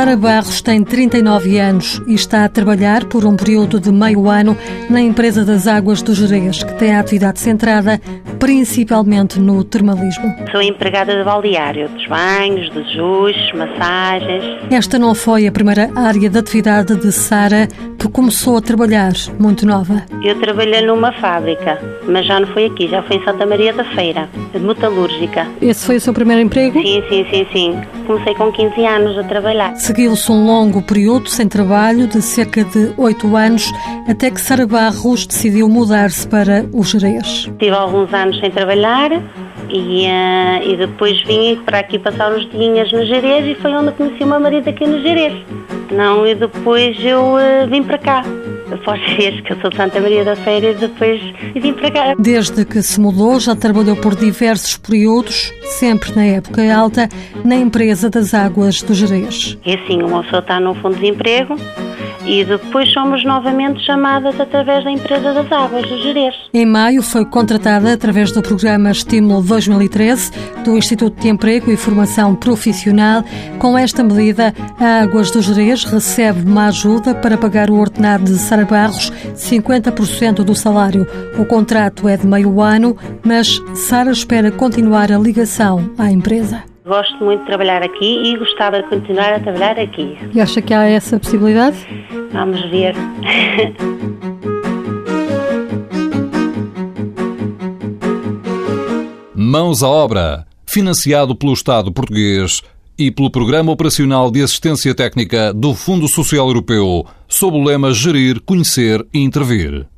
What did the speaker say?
Sara Barros tem 39 anos e está a trabalhar por um período de meio ano na empresa das Águas do Jerez, que tem a atividade centrada principalmente no termalismo. Sou empregada de balneário, dos banhos, dos jus, massagens. Esta não foi a primeira área de atividade de Sara, que começou a trabalhar muito nova. Eu trabalhei numa fábrica, mas já não foi aqui, já foi em Santa Maria da Feira, de metalúrgica. Esse foi o seu primeiro emprego? Sim, sim, sim, sim. Comecei com 15 anos a trabalhar. Seguiu-se um longo período sem trabalho, de cerca de 8 anos, até que Sara Barros decidiu mudar-se para o Jerez. Tive alguns anos sem trabalhar e, uh, e depois vim para aqui passar uns dias no Jerez e foi onde conheci o meu marido aqui no Jerez. Não, e depois eu uh, vim para cá. Após vez que eu sou de Santa Maria da Feira, depois vim para cá. Desde que se mudou, já trabalhou por diversos períodos, sempre na época alta, na empresa das águas do Jerez. É assim, uma pessoa está no fundo de emprego, e depois somos novamente chamadas através da empresa das águas do Jerez. Em maio foi contratada através do programa Estímulo 2013 do Instituto de Emprego e Formação Profissional. Com esta medida, a Águas do Jerez recebe uma ajuda para pagar o ordenado de Sara Barros, 50% do salário. O contrato é de meio ano, mas Sara espera continuar a ligação à empresa. Gosto muito de trabalhar aqui e gostava de continuar a trabalhar aqui. E acha que há essa possibilidade? Vamos ver. Mãos à obra. Financiado pelo Estado português e pelo Programa Operacional de Assistência Técnica do Fundo Social Europeu, sob o lema Gerir, Conhecer e Intervir.